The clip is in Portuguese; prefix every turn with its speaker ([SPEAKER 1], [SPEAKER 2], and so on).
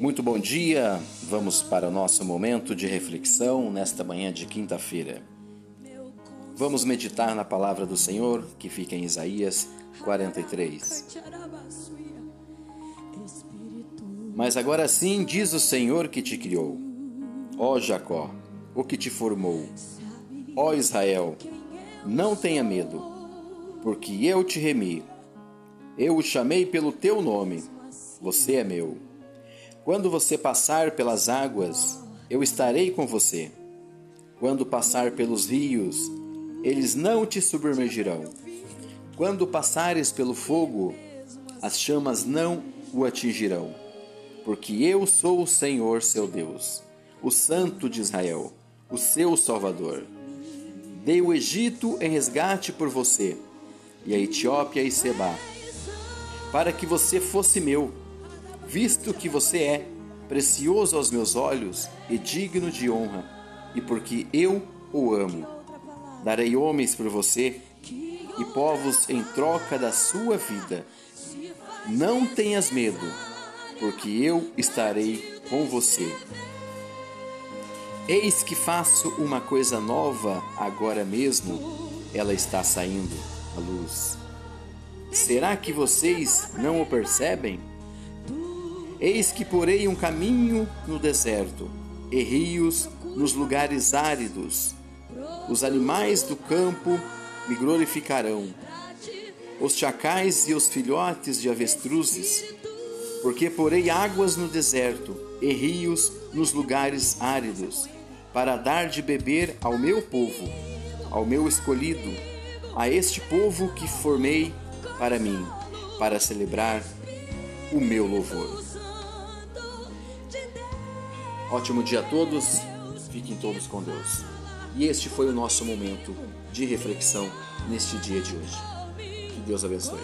[SPEAKER 1] Muito bom dia, vamos para o nosso momento de reflexão nesta manhã de quinta-feira. Vamos meditar na palavra do Senhor que fica em Isaías 43. Mas agora sim diz o Senhor que te criou, ó Jacó, o que te formou, ó Israel, não tenha medo, porque eu te remi, eu o chamei pelo teu nome, você é meu. Quando você passar pelas águas, eu estarei com você. Quando passar pelos rios, eles não te submergirão. Quando passares pelo fogo, as chamas não o atingirão. Porque eu sou o Senhor seu Deus, o Santo de Israel, o seu Salvador. Dei o Egito em resgate por você, e a Etiópia e Seba, para que você fosse meu visto que você é precioso aos meus olhos e digno de honra, e porque eu o amo. Darei homens por você e povos em troca da sua vida. Não tenhas medo, porque eu estarei com você. Eis que faço uma coisa nova agora mesmo, ela está saindo à luz. Será que vocês não o percebem? Eis que porei um caminho no deserto e rios nos lugares áridos. Os animais do campo me glorificarão, os chacais e os filhotes de avestruzes, porque porei águas no deserto e rios nos lugares áridos, para dar de beber ao meu povo, ao meu escolhido, a este povo que formei para mim, para celebrar o meu louvor. Ótimo dia a todos, fiquem todos com Deus. E este foi o nosso momento de reflexão neste dia de hoje. Que Deus abençoe.